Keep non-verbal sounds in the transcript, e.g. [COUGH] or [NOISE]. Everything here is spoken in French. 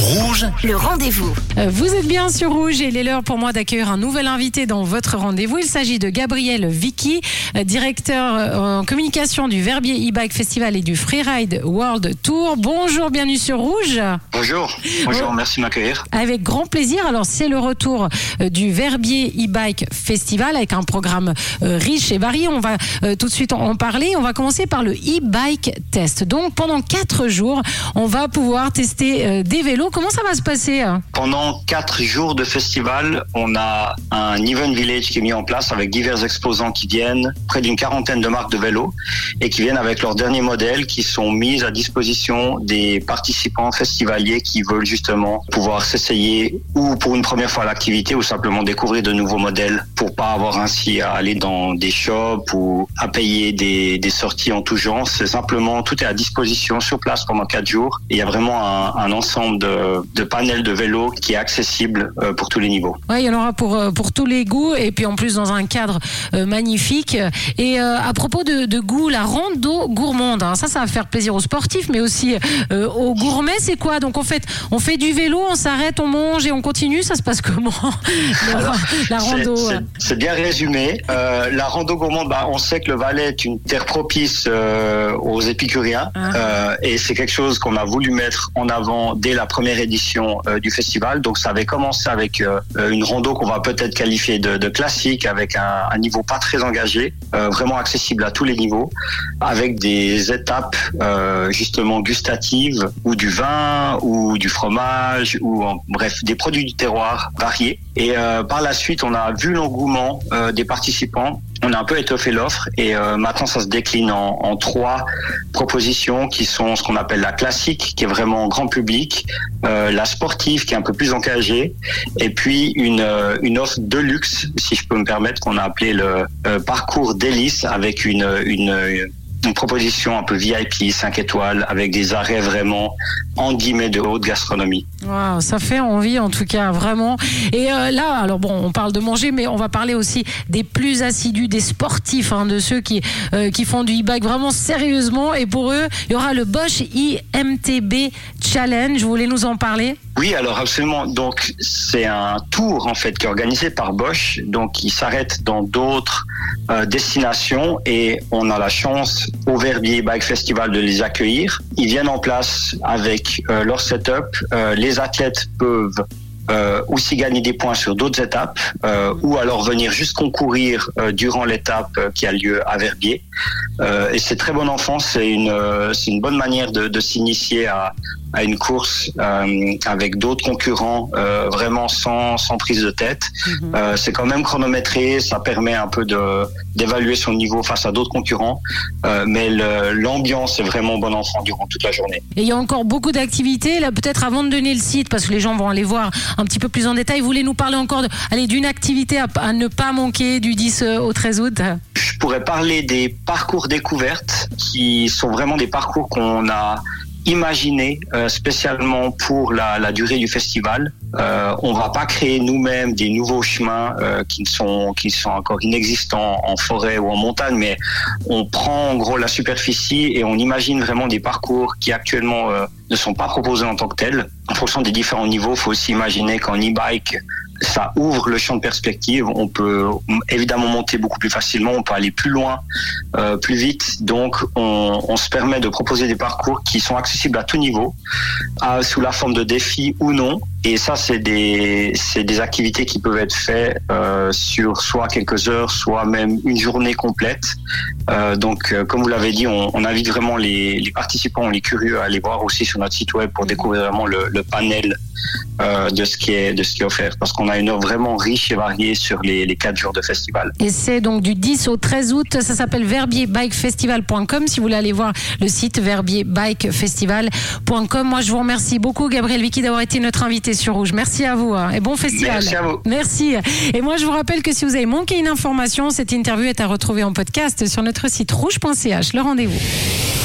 Rouge, Le rendez-vous. Euh, Vous êtes bien sur Rouge et il est l'heure pour moi d'accueillir un nouvel invité dans votre rendez-vous. Il s'agit de Gabriel Vicky, euh, directeur euh, en communication du Verbier e-bike Festival et du Freeride World Tour. Bonjour, bienvenue sur Rouge. Bonjour, bonjour, merci de m'accueillir. Avec grand plaisir. Alors, c'est le retour du Verbier e-bike Festival avec un programme riche et varié. On va tout de suite en parler. On va commencer par le e-bike test. Donc, pendant quatre jours, on va pouvoir tester des vélos. Comment ça va se passer hein Pendant quatre jours de festival, on a un event village qui est mis en place avec divers exposants qui viennent, près d'une quarantaine de marques de vélos, et qui viennent avec leurs derniers modèles qui sont mis à disposition des participants festivaliers qui veulent justement pouvoir s'essayer ou pour une première fois l'activité ou simplement découvrir de nouveaux modèles pour pas avoir ainsi à aller dans des shops ou à payer des, sorties en tout genre. C'est simplement tout est à disposition sur place pendant quatre jours. Il y a vraiment un ensemble de, de panels de vélos qui est accessible euh, pour tous les niveaux. Ouais, il y en aura pour, euh, pour tous les goûts et puis en plus dans un cadre euh, magnifique. Et euh, à propos de, de goût, la rando gourmande, hein, ça, ça va faire plaisir aux sportifs, mais aussi euh, aux gourmets. C'est quoi? Donc en fait, on fait du vélo, on s'arrête, on mange et on continue. Ça se passe comment? [LAUGHS] La, la rando C'est- bien résumé. Euh, la rando gourmande, bah, on sait que le Valais est une terre propice euh, aux épicuriens Ah. euh, et c'est quelque chose qu'on a voulu mettre en avant dès la première édition du festival. Donc ça avait commencé avec une rando qu'on va peut-être qualifier de, de classique, avec un, un niveau pas très engagé, vraiment accessible à tous les niveaux, avec des étapes justement gustatives ou du vin ou du fromage ou en- bref des produits du terroir variés. Et par la suite, on a vu l'engouement euh, des participants. On a un peu étoffé l'offre et euh, maintenant ça se décline en, trois propositions qui sont ce qu'on appelle la classique, qui est vraiment grand public, euh, la sportive qui est un peu plus engagée, et puis une, offre de luxe, si je peux me permettre, qu'on a appelé le parcours délice avec une, une proposition un peu VIP, 5 étoiles, avec des arrêts vraiment en guillemets de haute gastronomie. Waouh, ça fait envie en tout cas, vraiment. Et euh, là, alors bon, on parle de manger, mais on va parler aussi des plus assidus, des sportifs, hein, de ceux qui, euh, qui font du e-bike vraiment sérieusement. Et pour eux, il y aura le Bosch IMTB Challenge. Vous voulez nous en parler? Oui, alors absolument. Donc c'est un tour en fait qui est organisé par Bosch. Donc il s'arrête dans d'autres euh, destinations et on a la chance au Verbier Bike Festival de les accueillir. Ils viennent en place avec euh, leur setup. Euh, les athlètes peuvent aussi gagner des points sur d'autres étapes ou alors venir juste concourir durant l'étape qui a lieu à Verbier. Euh, et c'est très bon enfant, c'est une, euh, c'est une bonne manière de, de s'initier à, à une course euh, avec d'autres concurrents, euh, vraiment sans, sans prise de tête. Euh, c'est quand même chronométré, ça permet un peu de d'évaluer son niveau face à d'autres concurrents, mais le- l'ambiance est vraiment bon enfant durant toute la journée. Et il y a encore beaucoup d'activités. Là, peut-être avant de donner le site, parce que les gens vont aller voir un petit peu plus en détail, vous voulez nous parler encore de, allez, d'une activité à, à ne pas manquer du 10 au 13 août? Je pourrais parler des parcours découvertes qui sont vraiment des parcours qu'on a imaginés euh, spécialement pour la, durée du festival. Euh, on va pas créer nous-mêmes des nouveaux chemins euh, qui sont qui sont encore inexistants en forêt ou en montagne, mais on prend en gros la superficie et on imagine vraiment des parcours qui actuellement euh, ne sont pas proposés en tant que tels. En fonction des différents niveaux, faut aussi imaginer qu'en e-bike, ça ouvre le champ de perspective. On peut évidemment monter beaucoup plus facilement, on peut aller plus loin, euh, plus vite. Donc, on, se permet de proposer des parcours qui sont accessibles à tout niveau, sous la forme de défis ou non. Et ça, c'est des, c'est des activités qui peuvent être faites euh, sur soit quelques heures, soit même une journée complète. Euh, donc, euh, comme vous l'avez dit, on, on invite vraiment les, les participants, les curieux à aller voir aussi sur notre site web pour découvrir vraiment le, le panel de ce qui est de ce qui est offert, parce qu'on a une offre vraiment riche et variée sur les, les quatre jours de festival. Et c'est donc du 10 au 13 août. Ça s'appelle verbierbikefestival.com. Si vous voulez aller voir le site verbierbikefestival.com. Moi, je vous remercie beaucoup, Gabriel Vicky, d'avoir été notre invité sur Rouge. Merci à vous hein, et bon festival. Merci à vous. Merci. Et moi, je vous rappelle que si vous avez manqué une information, cette interview est à retrouver en podcast sur notre site rouge.ch. Le rendez-vous.